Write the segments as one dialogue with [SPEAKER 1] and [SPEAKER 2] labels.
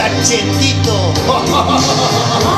[SPEAKER 1] cachetito.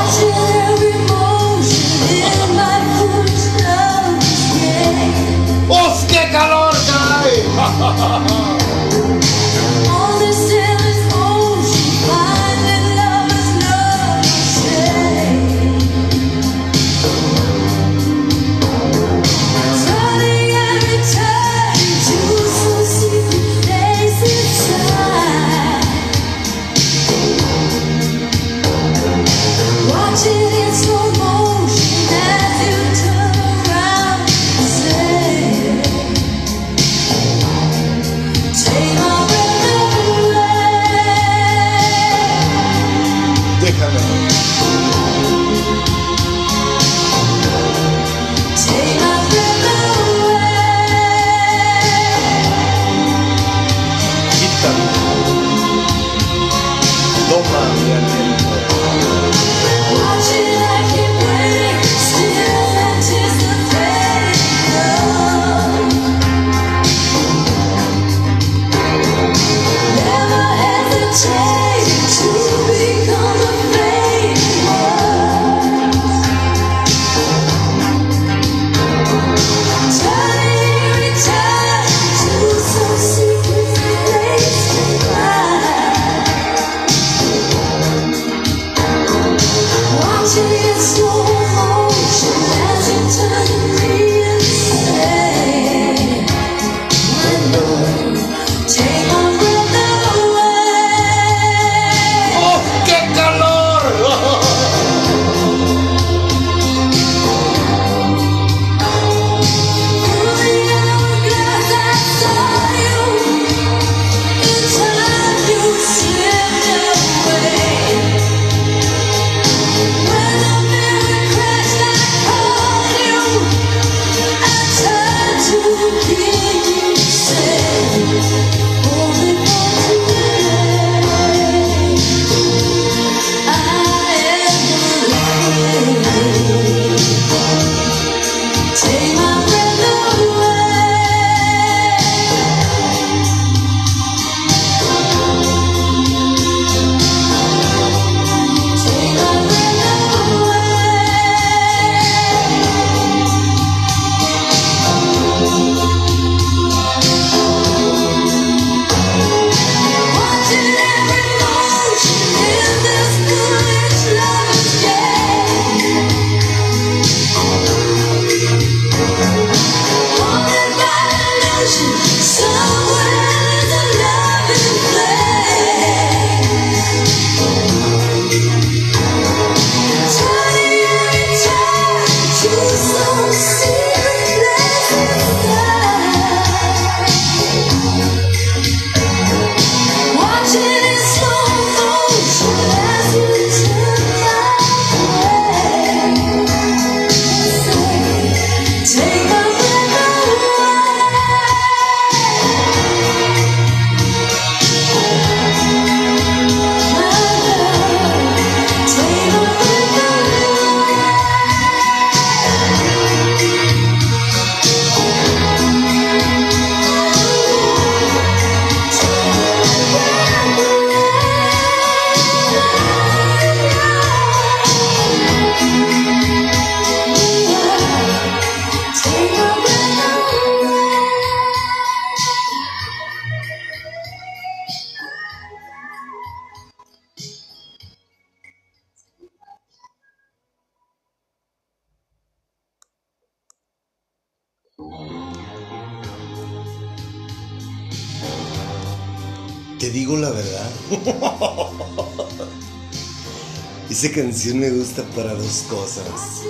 [SPEAKER 1] Esa canción me gusta para dos cosas.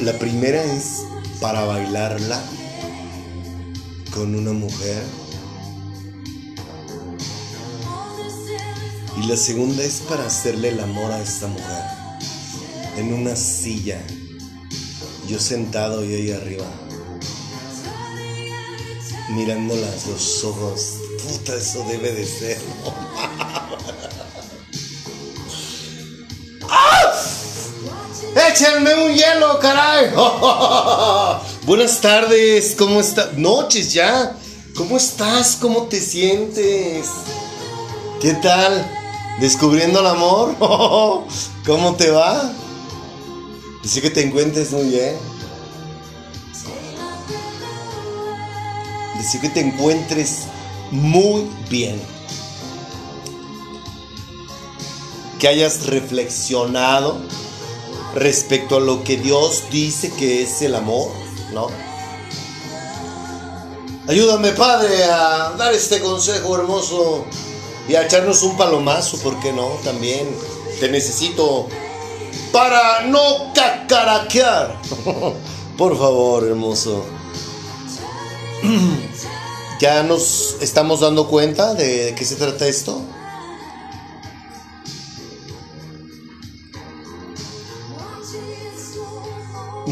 [SPEAKER 1] La primera es para bailarla con una mujer. Y la segunda es para hacerle el amor a esta mujer. En una silla. Yo sentado y ahí arriba. Mirándolas los ojos. Puta, eso debe de ser. échenme un hielo, caray. Buenas tardes, ¿cómo estás? Noches ya. ¿Cómo estás? ¿Cómo te sientes? ¿Qué tal?
[SPEAKER 2] Descubriendo el amor. ¿Cómo te va? Dice que te encuentres muy bien. Dice que te encuentres muy bien. Que hayas reflexionado respecto a lo que Dios dice que es el amor, ¿no? Ayúdame, Padre, a dar este consejo hermoso y a echarnos un palomazo, ¿por qué no? También te necesito para no cacaraquear. Por favor, hermoso. ¿Ya nos estamos dando cuenta de qué se trata esto?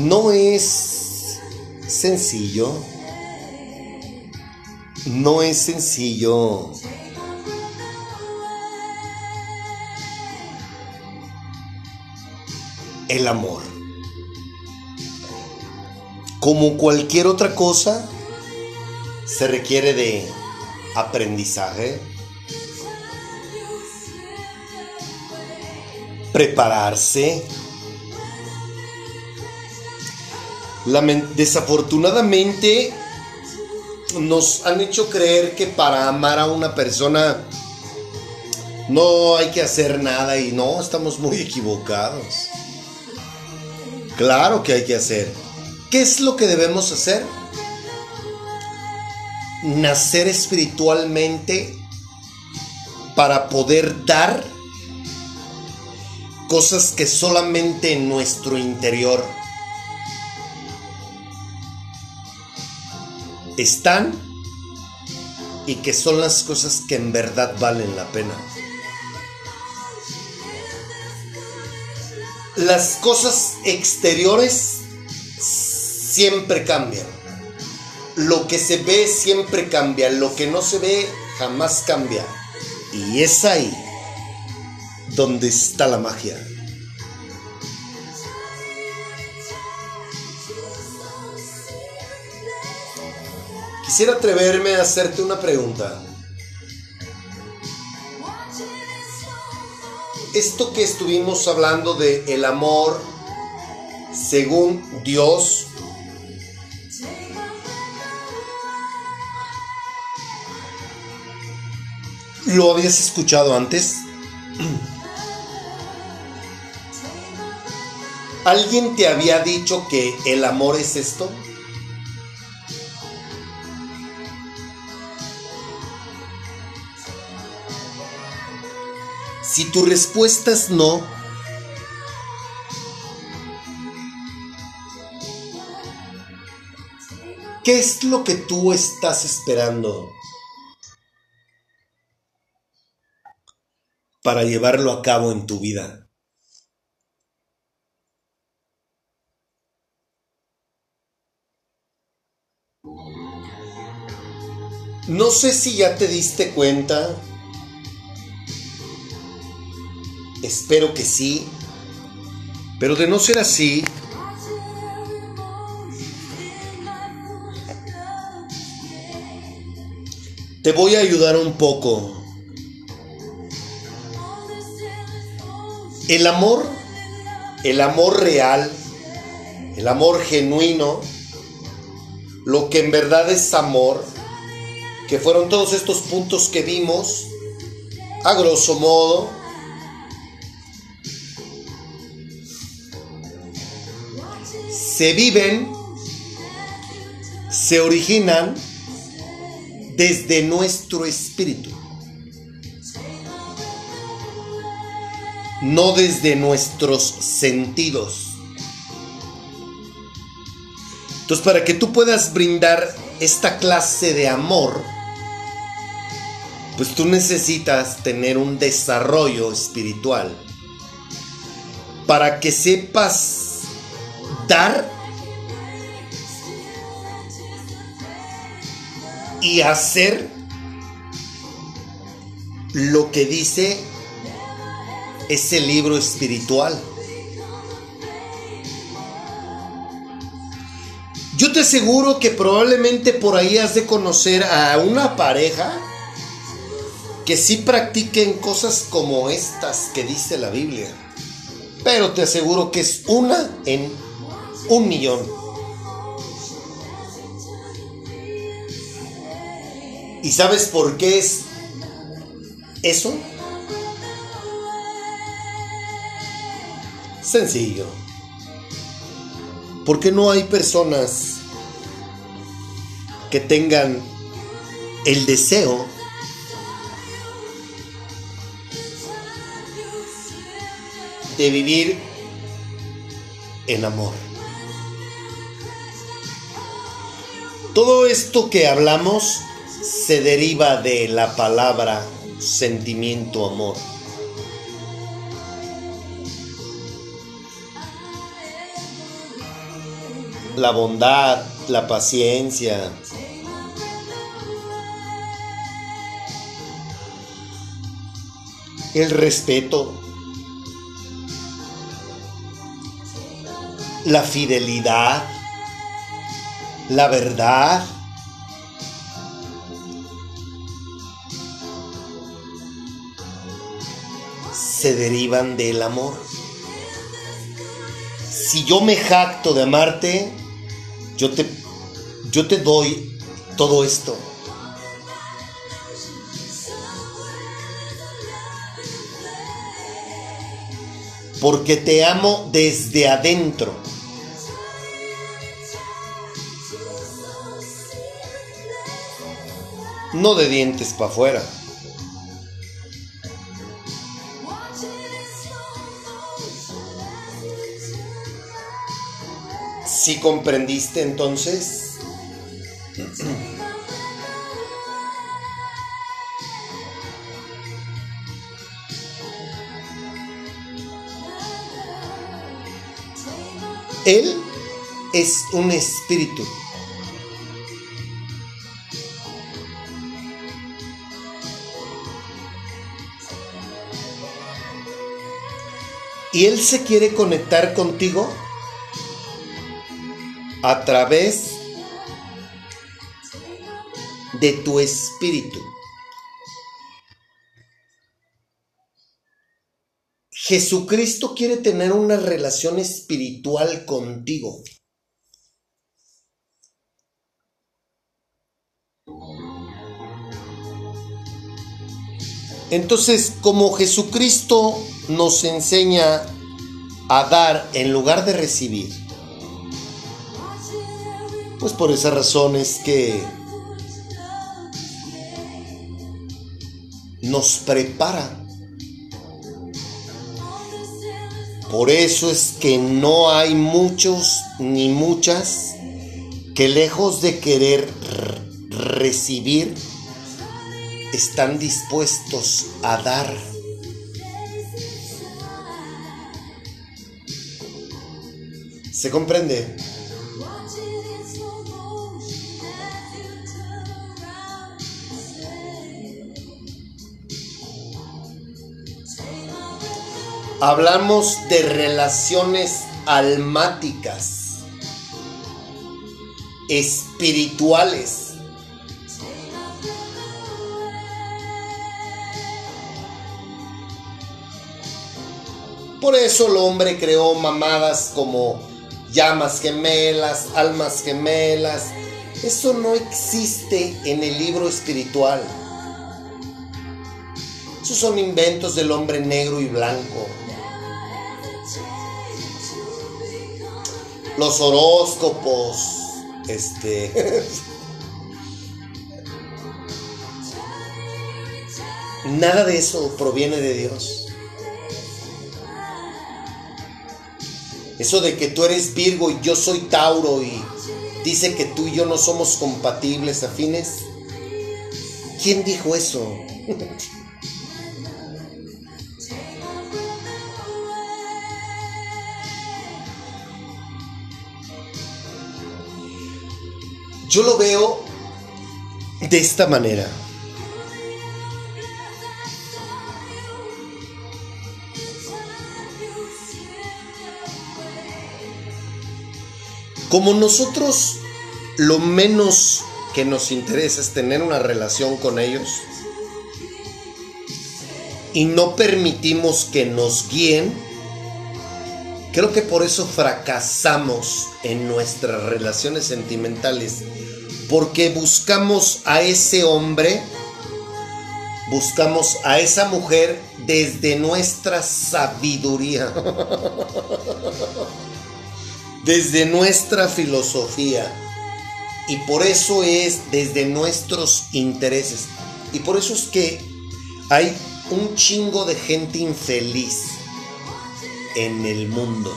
[SPEAKER 2] No es sencillo. No es sencillo el amor. Como cualquier otra cosa, se requiere de aprendizaje, prepararse. Desafortunadamente nos han hecho creer que para amar a una persona no hay que hacer nada y no, estamos muy equivocados. Claro que hay que hacer. ¿Qué es lo que debemos hacer? Nacer espiritualmente para poder dar cosas que solamente en nuestro interior están y que son las cosas que en verdad valen la pena. las cosas exteriores siempre cambian. Lo que se ve siempre cambia, lo que no se ve jamás cambia. Y es ahí donde está la magia. Quisiera atreverme a hacerte una pregunta. esto que estuvimos hablando de el amor según Dios ¿Lo habías escuchado antes? ¿Alguien te había dicho que el amor es esto? Si tu respuesta es no, ¿qué es lo que tú estás esperando para llevarlo a cabo en tu vida? No sé si ya te diste cuenta Espero que sí. Pero de no ser así, te voy a ayudar un poco. El amor, el amor real, el amor genuino, lo que en verdad es amor, que fueron todos estos puntos que vimos, a grosso modo, se viven, se originan desde nuestro espíritu, no desde nuestros sentidos. Entonces, para que tú puedas brindar esta clase de amor, pues tú necesitas tener un desarrollo espiritual para que sepas dar y hacer lo que dice ese libro espiritual. Yo te aseguro que probablemente por ahí has de conocer a una pareja que sí practiquen cosas como estas que dice la Biblia. Pero te aseguro que es una en un millón. ¿Y sabes por qué es eso? Sencillo. Porque no hay personas que tengan el deseo de vivir en amor. Todo esto que hablamos se deriva de la palabra sentimiento amor. La bondad, la paciencia, el respeto, la fidelidad, la verdad. se derivan del amor. Si yo me jacto de amarte, yo te, yo te doy todo esto. Porque te amo desde adentro. No de dientes para afuera. Si comprendiste entonces? Él es un espíritu. Y Él se quiere conectar contigo a través de tu espíritu. Jesucristo quiere tener una relación espiritual contigo. Entonces, como Jesucristo nos enseña a dar en lugar de recibir, pues por esa razón es que nos prepara. Por eso es que no hay muchos ni muchas que lejos de querer recibir, están dispuestos a dar. ¿Se comprende? Hablamos de relaciones almáticas, espirituales. Por eso el hombre creó mamadas como llamas gemelas, almas gemelas. Eso no existe en el libro espiritual. Esos son inventos del hombre negro y blanco. Los horóscopos, este... Nada de eso proviene de Dios. Eso de que tú eres Virgo y yo soy Tauro y dice que tú y yo no somos compatibles, afines. ¿Quién dijo eso? Yo lo veo de esta manera. Como nosotros lo menos que nos interesa es tener una relación con ellos, y no permitimos que nos guíen, creo que por eso fracasamos en nuestras relaciones sentimentales, porque buscamos a ese hombre, buscamos a esa mujer desde nuestra sabiduría, desde nuestra filosofía, y por eso es desde nuestros intereses. Y por eso es que hay un chingo de gente infeliz en el mundo.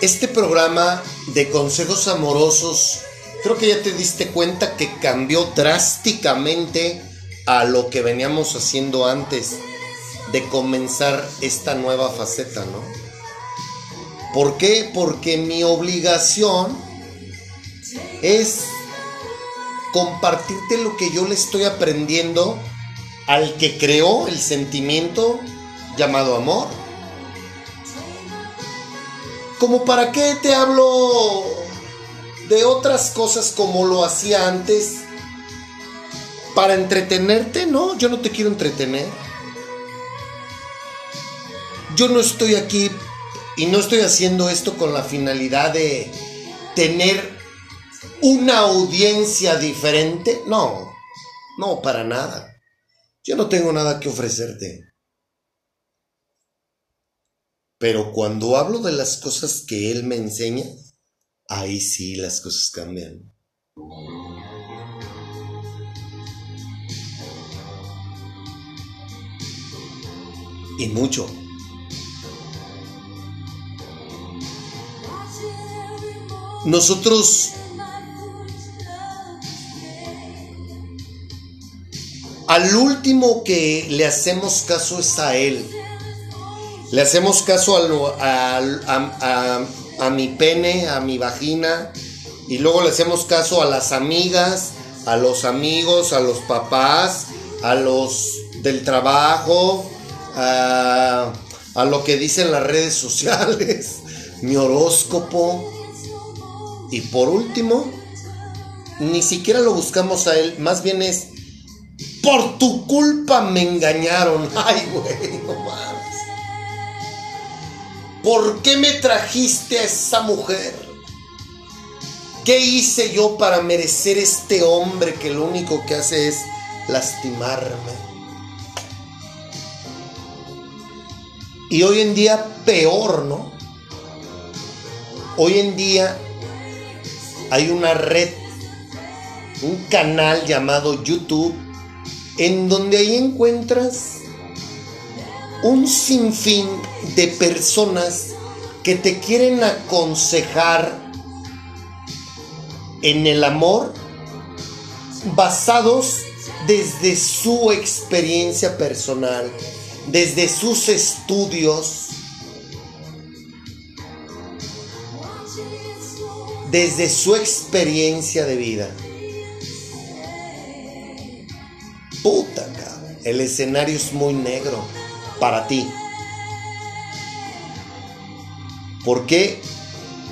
[SPEAKER 2] Este programa de consejos amorosos creo que ya te diste cuenta que cambió drásticamente a lo que veníamos haciendo antes de comenzar esta nueva faceta, ¿no? ¿Por qué? Porque mi obligación es compartirte lo que yo le estoy aprendiendo al que creó el sentimiento llamado amor. ¿Como para qué te hablo de otras cosas como lo hacía antes para entretenerte, no, yo no te quiero entretener. Yo no estoy aquí y no estoy haciendo esto con la finalidad de tener una audiencia diferente. No, no, para nada. Yo no tengo nada que ofrecerte. Pero cuando hablo de las cosas que él me enseña, ahí sí las cosas cambian. Y mucho. Nosotros al último que le hacemos caso es a Él. Le hacemos caso a, a, a mi pene, a mi vagina, y luego le hacemos caso a las amigas, a los amigos, a los papás, a los del trabajo, a, lo que dicen las redes sociales, mi horóscopo. Y por último, ni siquiera lo buscamos a él, más bien es, por tu culpa me engañaron. Ay, güey, no. ¿Por qué me trajiste a esa mujer? ¿Qué hice yo para merecer este hombre que lo único que hace es lastimarme? Y hoy en día peor, ¿no? Hoy en día hay una red, un canal llamado YouTube, en donde ahí encuentras un sinfín de personas que te quieren aconsejar en el amor basados desde su experiencia personal, desde sus estudios, desde su experiencia de vida. Puta, cabrón. El escenario es muy negro para ti. ¿Por qué?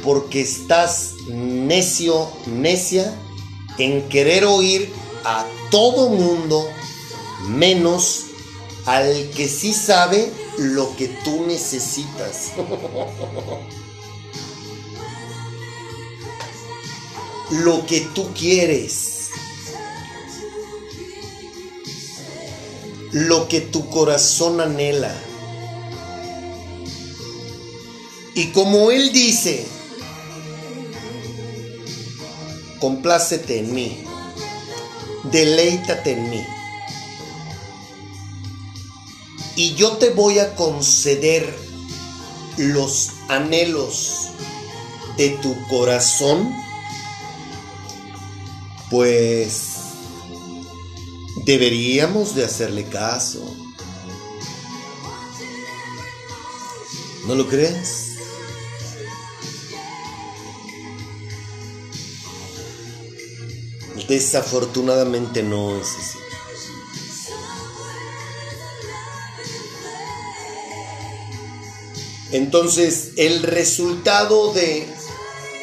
[SPEAKER 2] Porque estás necio, necia en querer oír a todo mundo menos al que sí sabe lo que tú necesitas. lo que tú quieres. lo que tu corazón anhela. Y como Él dice, complácete en mí, deleítate en mí. Y yo te voy a conceder los anhelos de tu corazón, pues Deberíamos de hacerle caso. ¿No lo crees? Desafortunadamente no es así. Entonces, el resultado de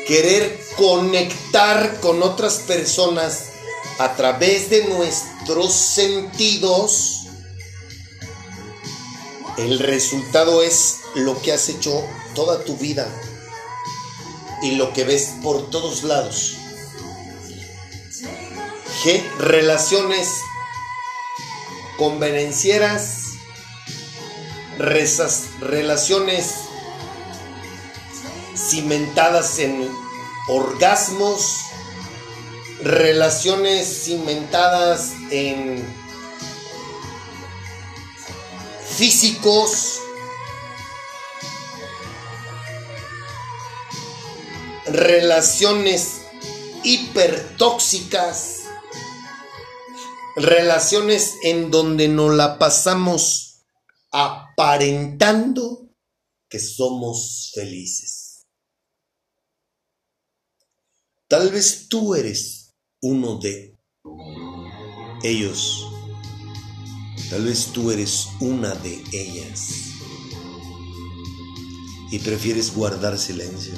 [SPEAKER 2] querer conectar con otras personas a través de nuestros sentidos, el resultado es lo que has hecho toda tu vida y lo que ves por todos lados. Relaciones convenencieras, relaciones cimentadas en orgasmos, relaciones cimentadas en físicos, relaciones hipertóxicas, relaciones en donde nos la pasamos aparentando que somos felices. Tal vez tú eres uno de ellos. Tal vez tú eres una de ellas. Y prefieres guardar silencio.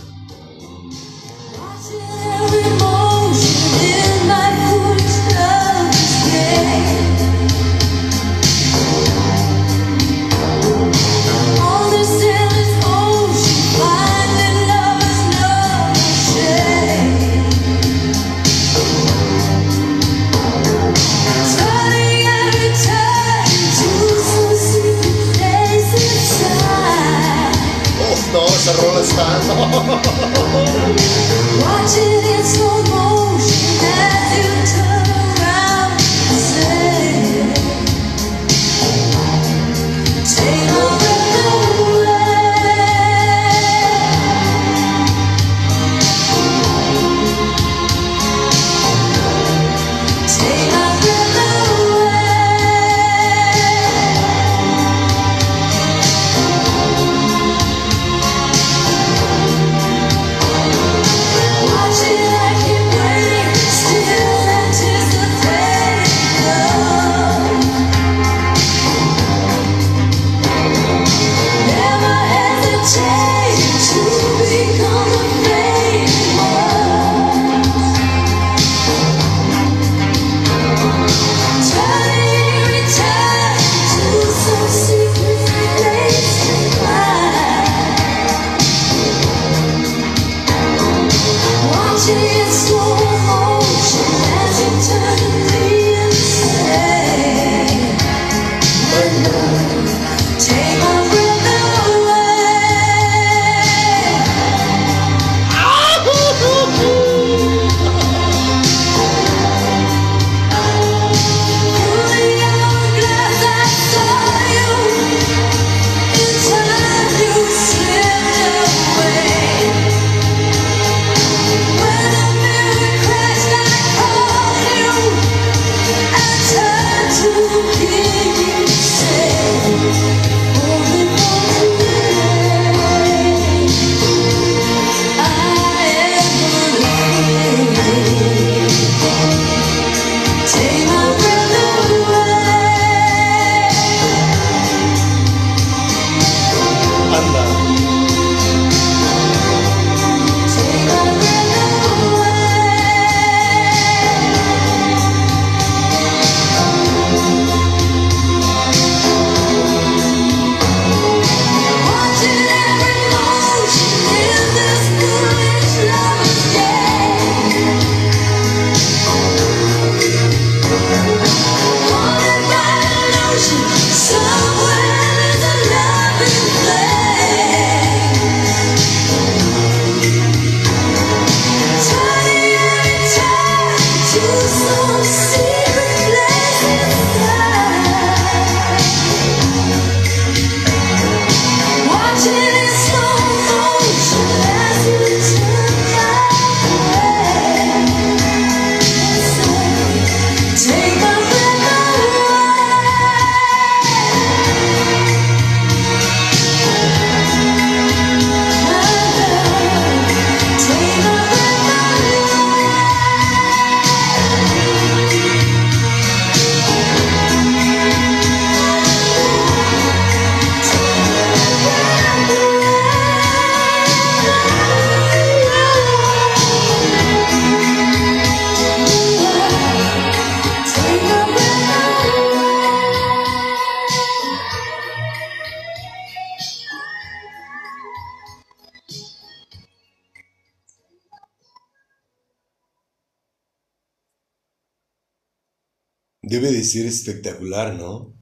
[SPEAKER 1] Debe de ser espectacular, ¿no?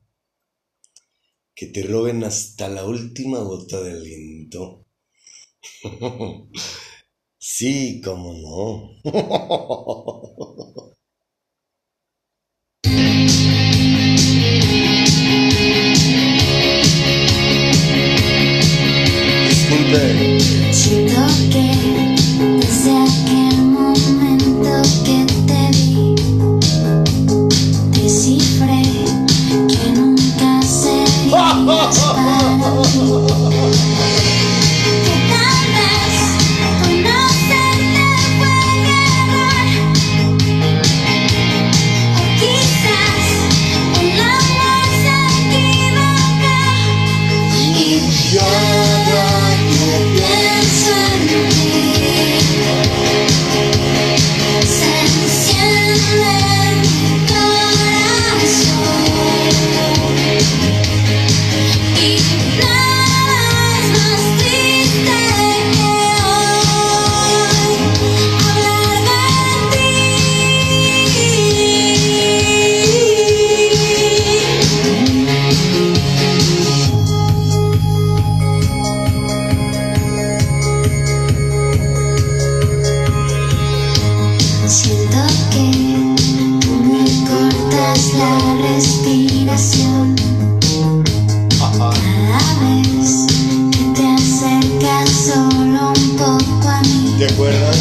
[SPEAKER 1] Que te roben hasta la última gota de aliento. sí, cómo no.
[SPEAKER 2] ¿Te
[SPEAKER 1] acuerdas?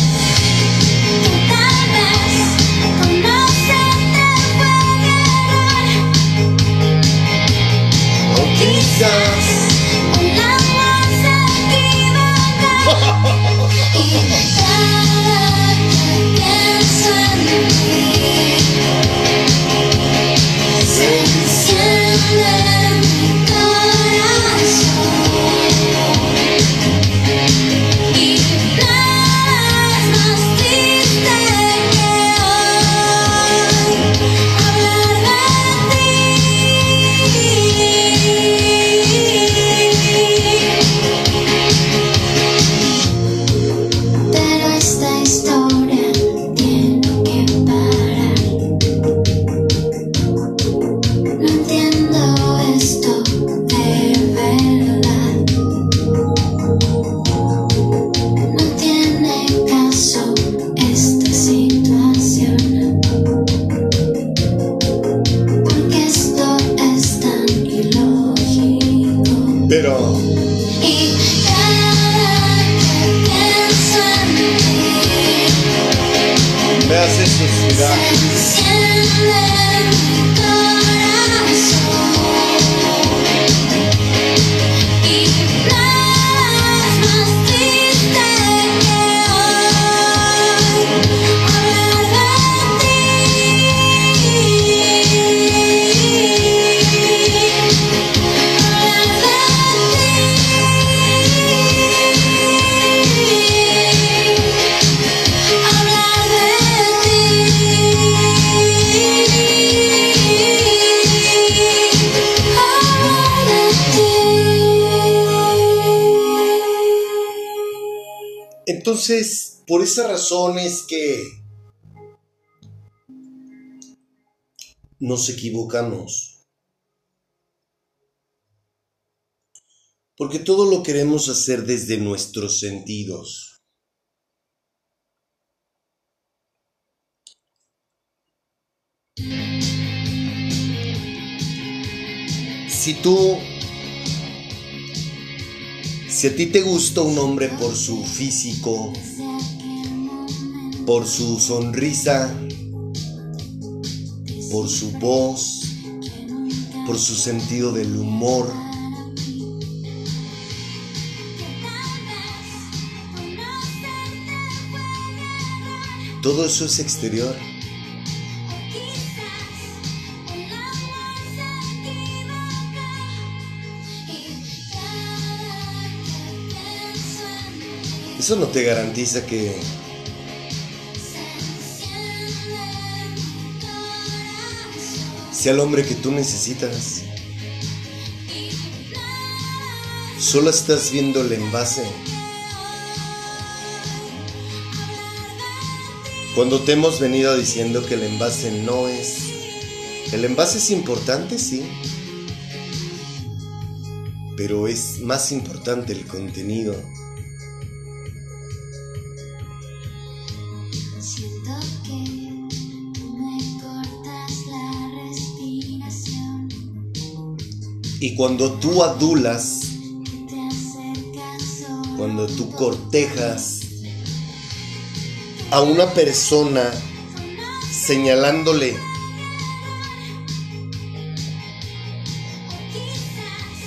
[SPEAKER 1] O quizás. Entonces, por esa razón es que nos equivocamos. Porque todo lo queremos hacer desde nuestros sentidos. Si tú, si a ti te gusta un hombre por su físico, por su sonrisa, por su voz, por su sentido del humor, todo eso es exterior. Eso no te garantiza que sea el hombre que tú necesitas. Solo estás viendo el envase. Cuando te hemos venido diciendo que el envase no es
[SPEAKER 2] El envase es importante, sí. Pero es más importante el contenido. Y cuando tú adulas, cuando tú cortejas a una persona señalándole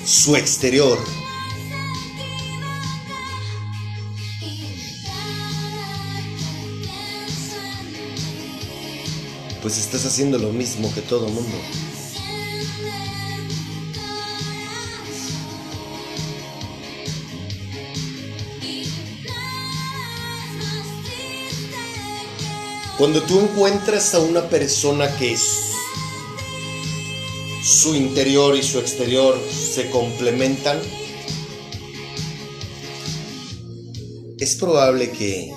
[SPEAKER 2] su exterior, pues estás haciendo lo mismo que todo mundo. Cuando tú encuentras a una persona que es su interior y su exterior se complementan, es probable que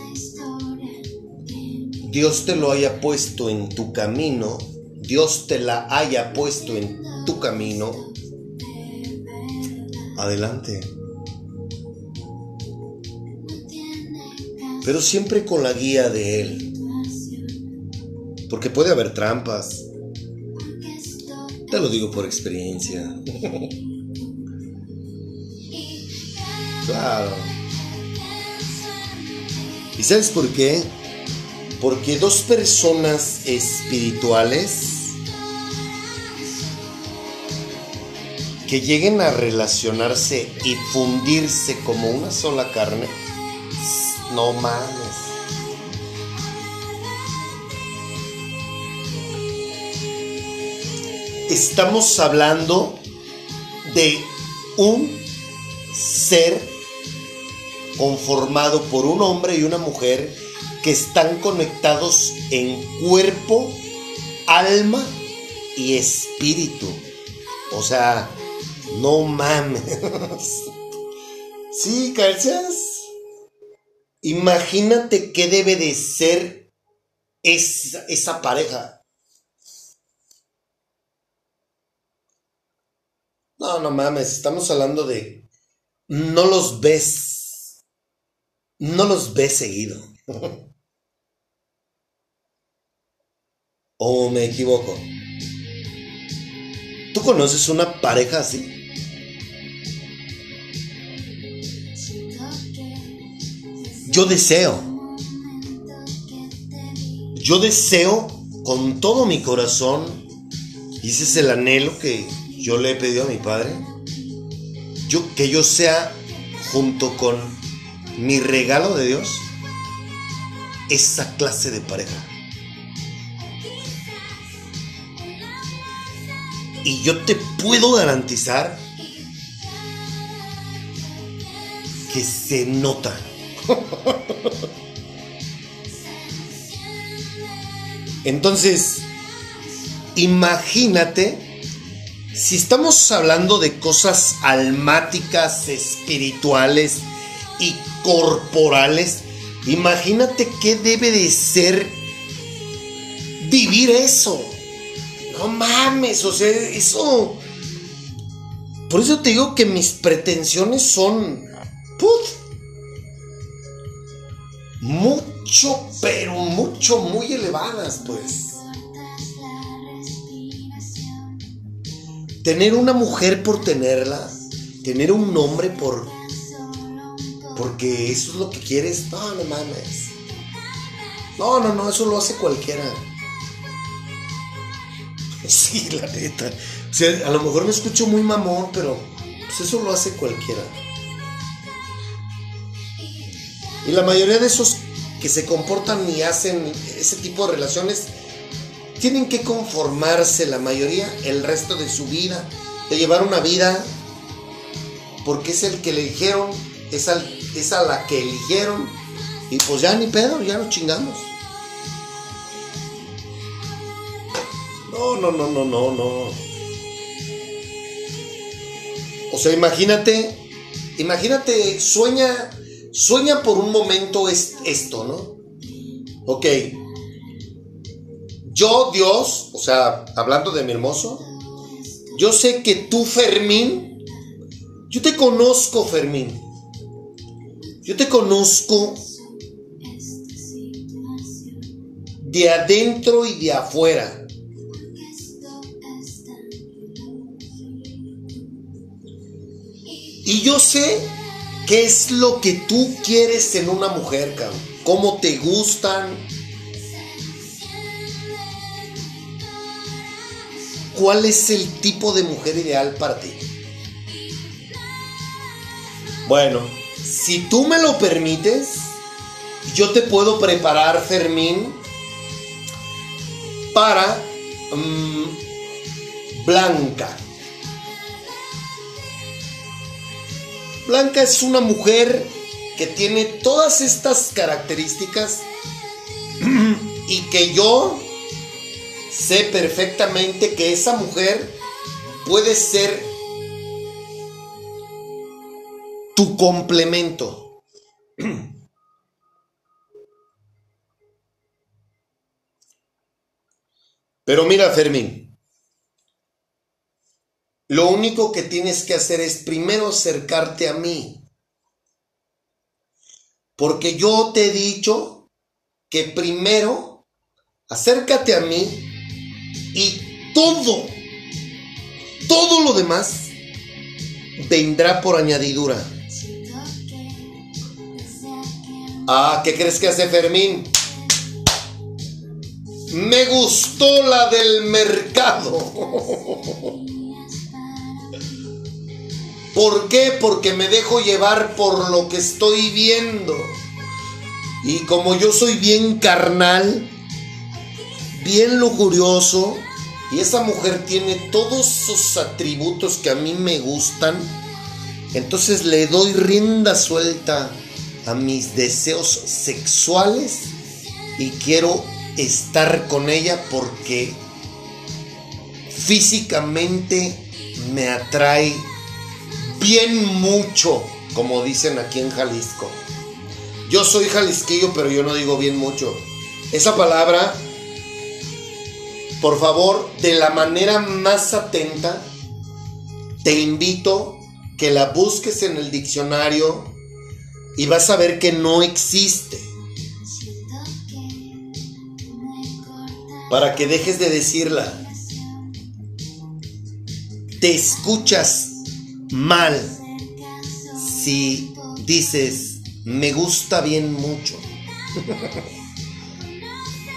[SPEAKER 2] Dios te lo haya puesto en tu camino, Dios te la haya puesto en tu camino. Adelante. Pero siempre con la guía de Él. Porque puede haber trampas. Te lo digo por experiencia. claro. ¿Y sabes por qué? Porque dos personas espirituales que lleguen a relacionarse y fundirse como una sola carne, no mames. Estamos hablando de un ser conformado por un hombre y una mujer que están conectados en cuerpo, alma y espíritu. O sea, no mames. Sí, ¿cachas? Imagínate qué debe de ser esa, esa pareja. No, no mames, estamos hablando de... No los ves. No los ves seguido. ¿O me equivoco? ¿Tú conoces una pareja así? Yo deseo. Yo deseo con todo mi corazón, ese es el anhelo que yo le he pedido a mi padre, yo, que yo sea junto con mi regalo de Dios, esa clase de pareja. Y yo te puedo garantizar que se nota. Entonces, imagínate si estamos hablando de cosas almáticas, espirituales y corporales, imagínate qué debe de ser vivir eso. No mames, o sea, eso... Por eso te digo que mis pretensiones son... Put, mucho, pero mucho, muy elevadas, pues. Tener una mujer por tenerla, tener un hombre por... Porque eso es lo que quieres. No, no mames. No, no, no, eso lo hace cualquiera. Sí, la neta. O sea, a lo mejor me escucho muy mamón, pero pues eso lo hace cualquiera. Y la mayoría de esos que se comportan y hacen ese tipo de relaciones tienen que conformarse la mayoría el resto de su vida, de llevar una vida porque es el que eligieron, es, es a la que eligieron y pues ya ni pedo, ya lo chingamos. No, no, no, no, no, no. O sea, imagínate, imagínate, sueña, sueña por un momento es, esto, ¿no? Ok. Yo, Dios, o sea, hablando de mi hermoso, yo sé que tú, Fermín, yo te conozco, Fermín. Yo te conozco de adentro y de afuera. Y yo sé qué es lo que tú quieres en una mujer, cabrón. Cómo te gustan. ¿Cuál es el tipo de mujer ideal para ti? Bueno, si tú me lo permites, yo te puedo preparar, Fermín, para mm, Blanca. Blanca es una mujer que tiene todas estas características y que yo sé perfectamente que esa mujer puede ser tu complemento. Pero mira, Fermín, lo único que tienes que hacer es primero acercarte a mí. Porque yo te he dicho que primero acércate a mí y todo, todo lo demás vendrá por añadidura. Ah, ¿qué crees que hace Fermín? Me gustó la del mercado. ¿Por qué? Porque me dejo llevar por lo que estoy viendo. Y como yo soy bien carnal, bien lujurioso, y esa mujer tiene todos esos atributos que a mí me gustan, entonces le doy rienda suelta a mis deseos sexuales y quiero estar con ella porque físicamente me atrae bien mucho, como dicen aquí en Jalisco. Yo soy jalisquillo, pero yo no digo bien mucho. Esa palabra, por favor, de la manera más atenta, te invito que la busques en el diccionario y vas a ver que no existe. Para que dejes de decirla. Te escuchas mal si dices, me gusta bien mucho.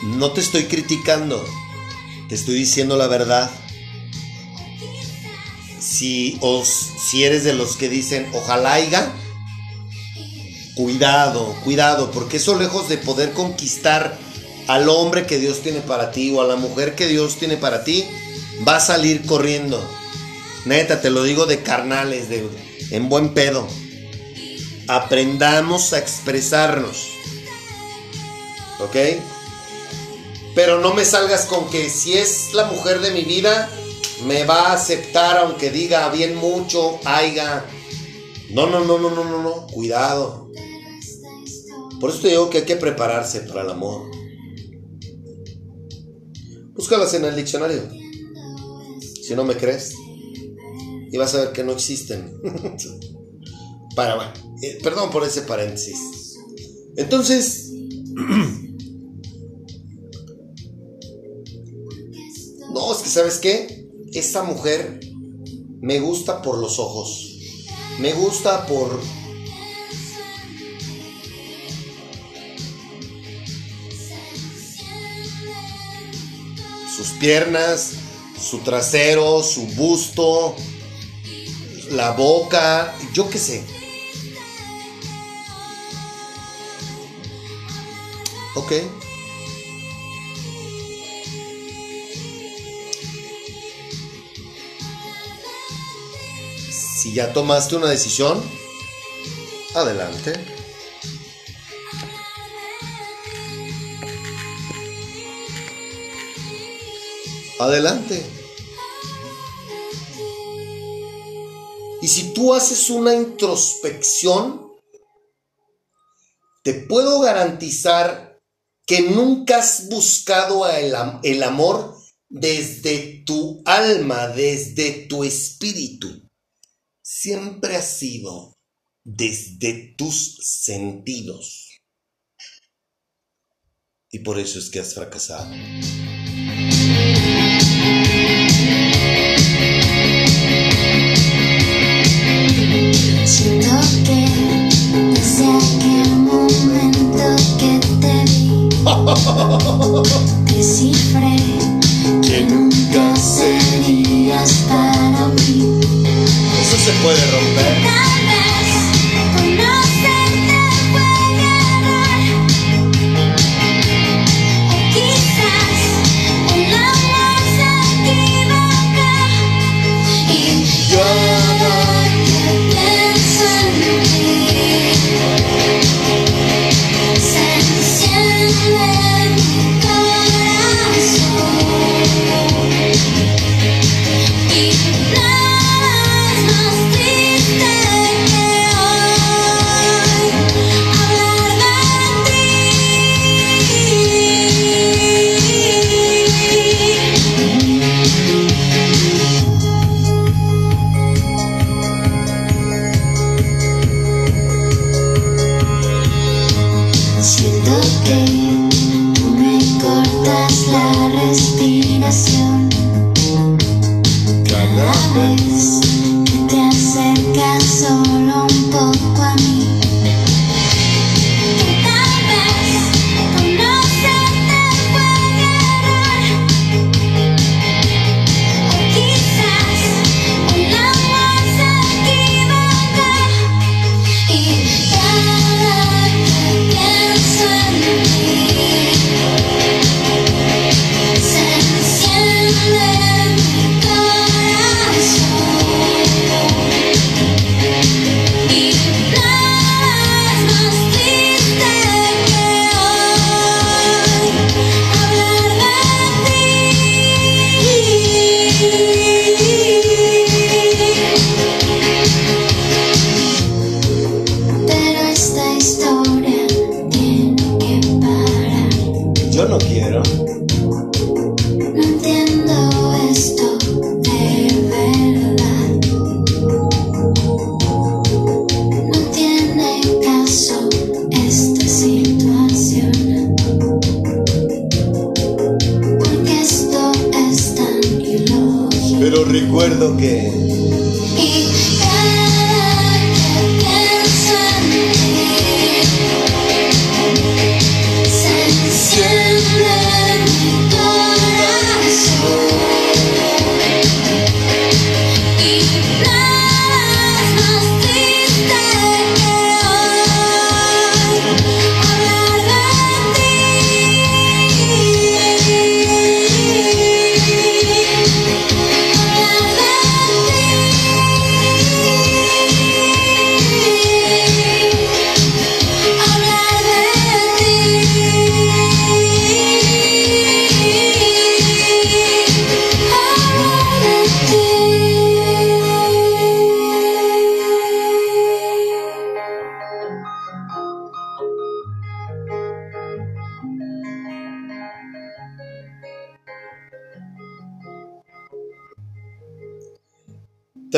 [SPEAKER 2] No te estoy criticando, te estoy diciendo la verdad. Si, os, si eres de los que dicen, ojalá haya, cuidado, cuidado, porque eso lejos de poder conquistar al hombre que Dios tiene para ti o a la mujer que Dios tiene para ti, va a salir corriendo. Neta, te lo digo de carnales, de, en buen pedo. Aprendamos a expresarnos. ¿Ok? Pero no me salgas con que si es la mujer de mi vida, me va a aceptar aunque diga bien mucho, haiga. No, no, no, no, no, no, no. Cuidado. Por eso te digo que hay que prepararse para el amor. Búscalas en el diccionario. Si no me crees y vas a ver que no existen. Para, eh, perdón por ese paréntesis. Entonces, sabes qué, esta mujer me gusta por los ojos, me gusta por... sus piernas, su trasero, su busto, la boca, yo qué sé. Ok. Si ya tomaste una decisión, adelante. Adelante. Y si tú haces una introspección, te puedo garantizar
[SPEAKER 1] que nunca has buscado el, am- el amor desde tu alma, desde tu espíritu. Siempre ha sido desde tus sentidos. Y por eso es que has fracasado.
[SPEAKER 2] Siento que desde aquel momento que te vi, descifré
[SPEAKER 1] puede romper.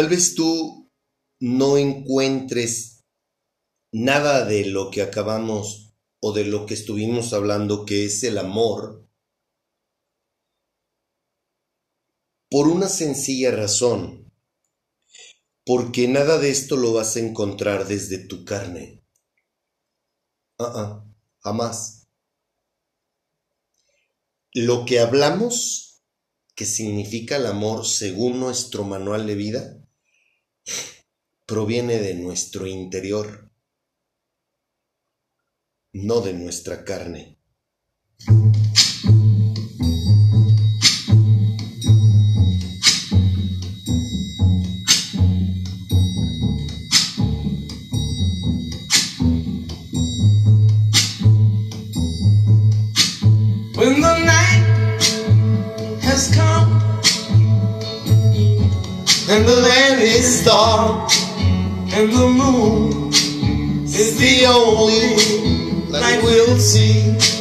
[SPEAKER 2] Tal vez tú
[SPEAKER 1] no encuentres nada de lo que acabamos o de lo que estuvimos hablando, que es el amor, por una sencilla razón, porque nada de esto lo vas a encontrar desde tu carne. Ah, ah, jamás. Lo que hablamos, que significa el amor según nuestro manual de vida, proviene de nuestro interior, no de nuestra carne.
[SPEAKER 3] The land is dark and the moon is the only light we'll see.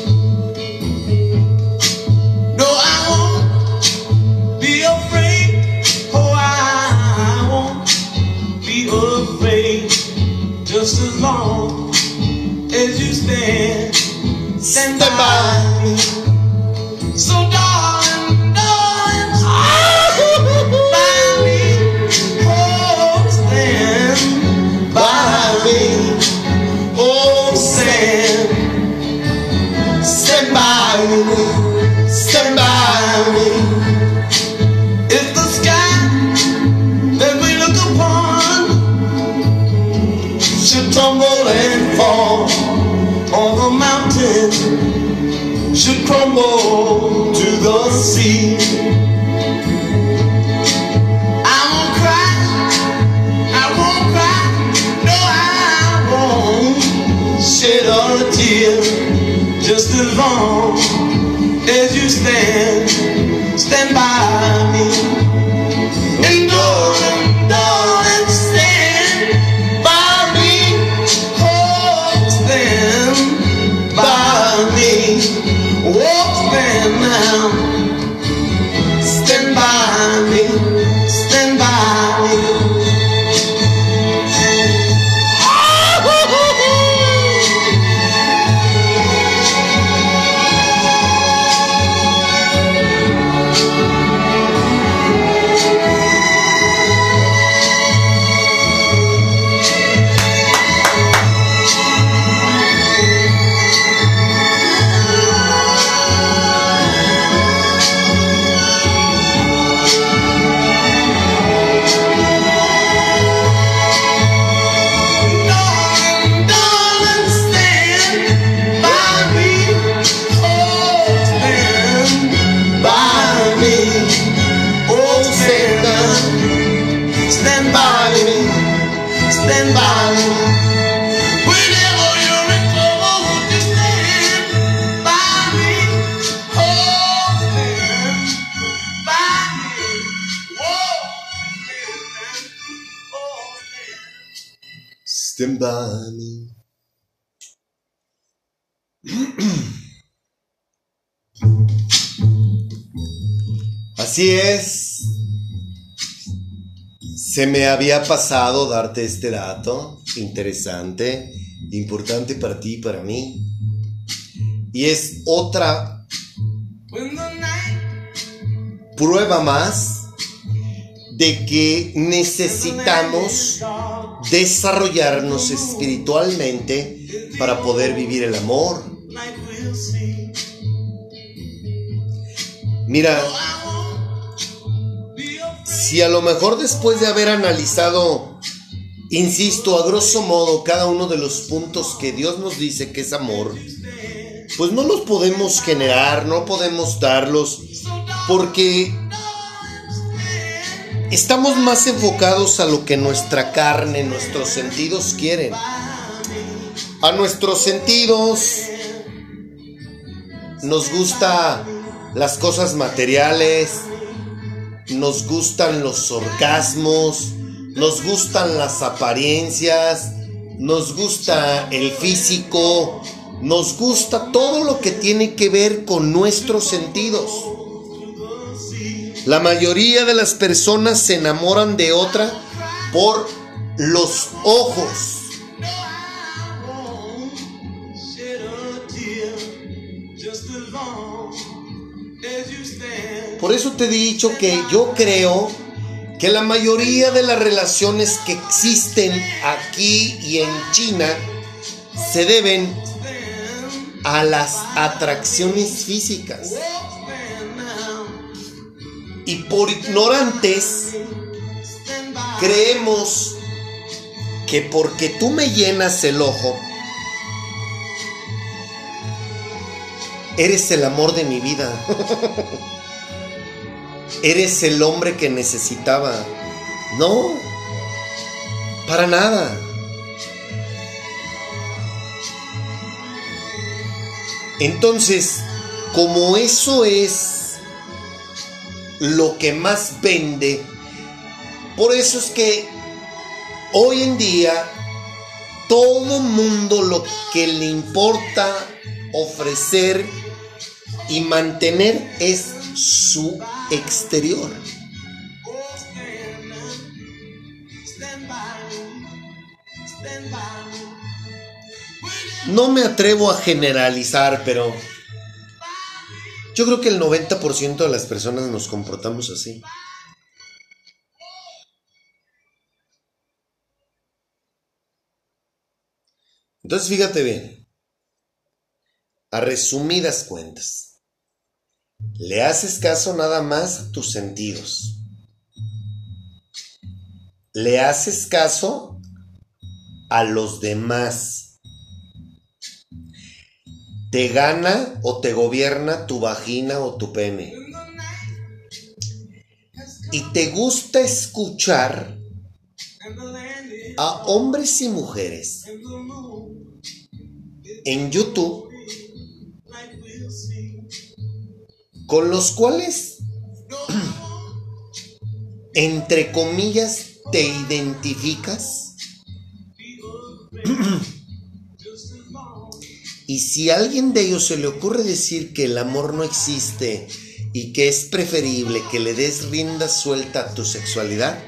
[SPEAKER 3] Long as you stand, stand
[SPEAKER 2] Así es. Se me había pasado darte este dato interesante, importante para ti y para mí. Y es otra
[SPEAKER 3] night
[SPEAKER 2] prueba más de que necesitamos desarrollarnos espiritualmente para poder vivir el amor. Mira, si a lo mejor después de haber analizado, insisto, a grosso modo, cada uno de los puntos que Dios nos dice que es amor, pues no los podemos generar, no podemos darlos, porque estamos más enfocados a lo que nuestra carne, nuestros sentidos quieren. A nuestros sentidos nos gusta las cosas materiales, nos gustan los orgasmos, nos gustan las apariencias, nos gusta el físico, nos gusta todo lo que tiene que ver con nuestros sentidos. La mayoría de las personas se enamoran de otra por los ojos. Por eso te he dicho que yo creo que la mayoría de las relaciones que existen aquí y en China se deben a las atracciones físicas. Y por ignorantes creemos que porque tú me llenas el ojo, eres el amor de mi vida. eres el hombre que necesitaba. No, para nada. Entonces, como eso es lo que más vende, por eso es que hoy en día todo mundo lo que le importa ofrecer y mantener es su exterior. No me atrevo a generalizar, pero yo creo que el 90% de las personas nos comportamos así. Entonces fíjate bien, a resumidas cuentas, le haces caso nada más a tus sentidos. Le haces caso a los demás. Te gana o te gobierna tu vagina o tu pene. Y te gusta escuchar a hombres y mujeres en YouTube con los cuales, entre comillas, te identificas. Y si a alguien de ellos se le ocurre decir que el amor no existe y que es preferible que le des rienda suelta a tu sexualidad,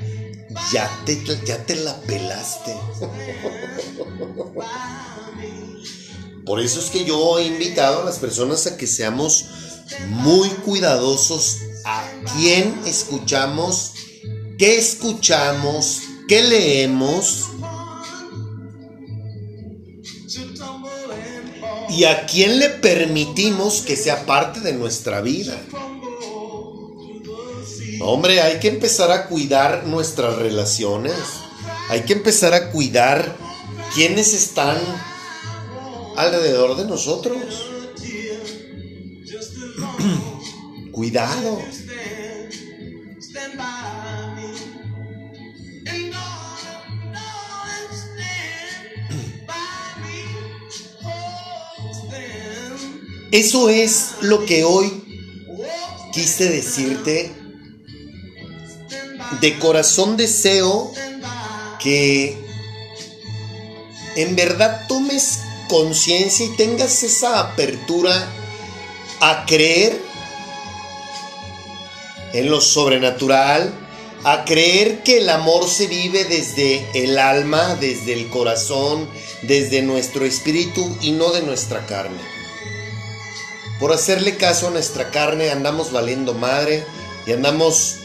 [SPEAKER 2] ya te, ya te la pelaste. Por eso es que yo he invitado a las personas a que seamos muy cuidadosos a quién escuchamos, qué escuchamos, qué leemos y a quién le permitimos que sea parte de nuestra vida. Hombre, hay que empezar a cuidar nuestras relaciones. Hay que empezar a cuidar quiénes están alrededor de nosotros. Cuidado. Eso es lo que hoy quise decirte. De corazón deseo que en verdad tomes conciencia y tengas esa apertura a creer en lo sobrenatural, a creer que el amor se vive desde el alma, desde el corazón, desde nuestro espíritu y no de nuestra carne. Por hacerle caso a nuestra carne andamos valiendo madre y andamos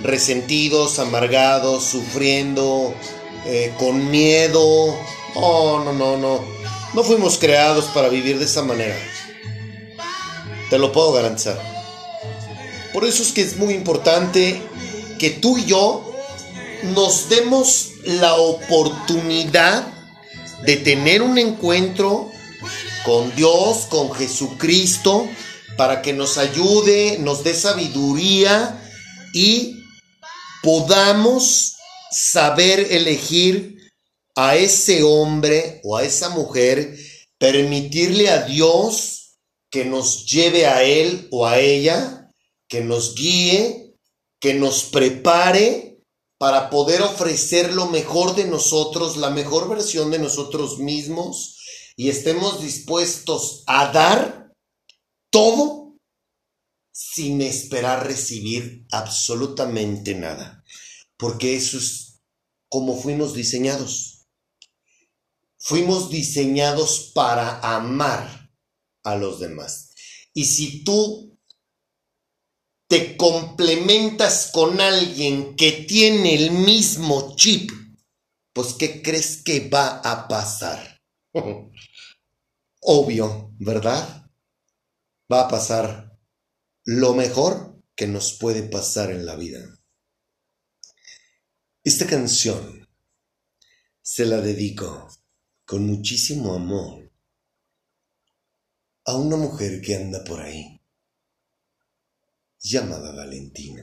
[SPEAKER 2] resentidos, amargados, sufriendo, eh, con miedo. Oh, no, no, no. No fuimos creados para vivir de esa manera. Te lo puedo garantizar. Por eso es que es muy importante que tú y yo nos demos la oportunidad de tener un encuentro con Dios, con Jesucristo, para que nos ayude, nos dé sabiduría y podamos saber elegir a ese hombre o a esa mujer, permitirle a Dios que nos lleve a él o a ella, que nos guíe, que nos prepare para poder ofrecer lo mejor de nosotros, la mejor versión de nosotros mismos y estemos dispuestos a dar todo sin esperar recibir absolutamente nada. Porque eso es como fuimos diseñados. Fuimos diseñados para amar a los demás. Y si tú te complementas con alguien que tiene el mismo chip, pues ¿qué crees que va a pasar? Obvio, ¿verdad? Va a pasar lo mejor que nos puede pasar en la vida. Esta canción se la dedico con muchísimo amor a una mujer que anda por ahí, llamada Valentina.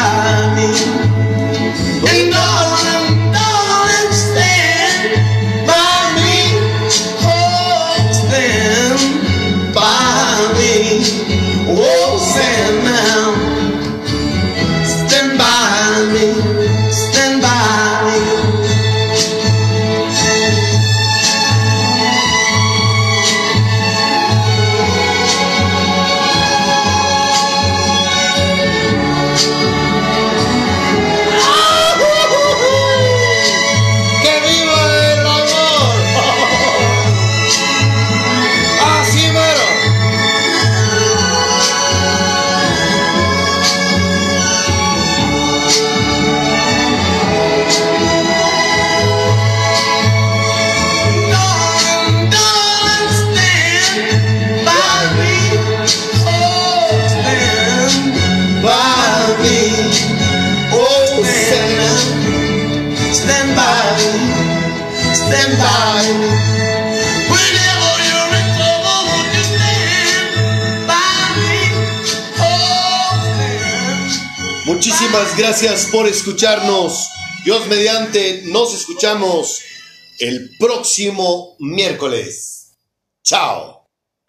[SPEAKER 2] Muchísimas gracias por escucharnos. Dios mediante, nos escuchamos el próximo miércoles. Chao.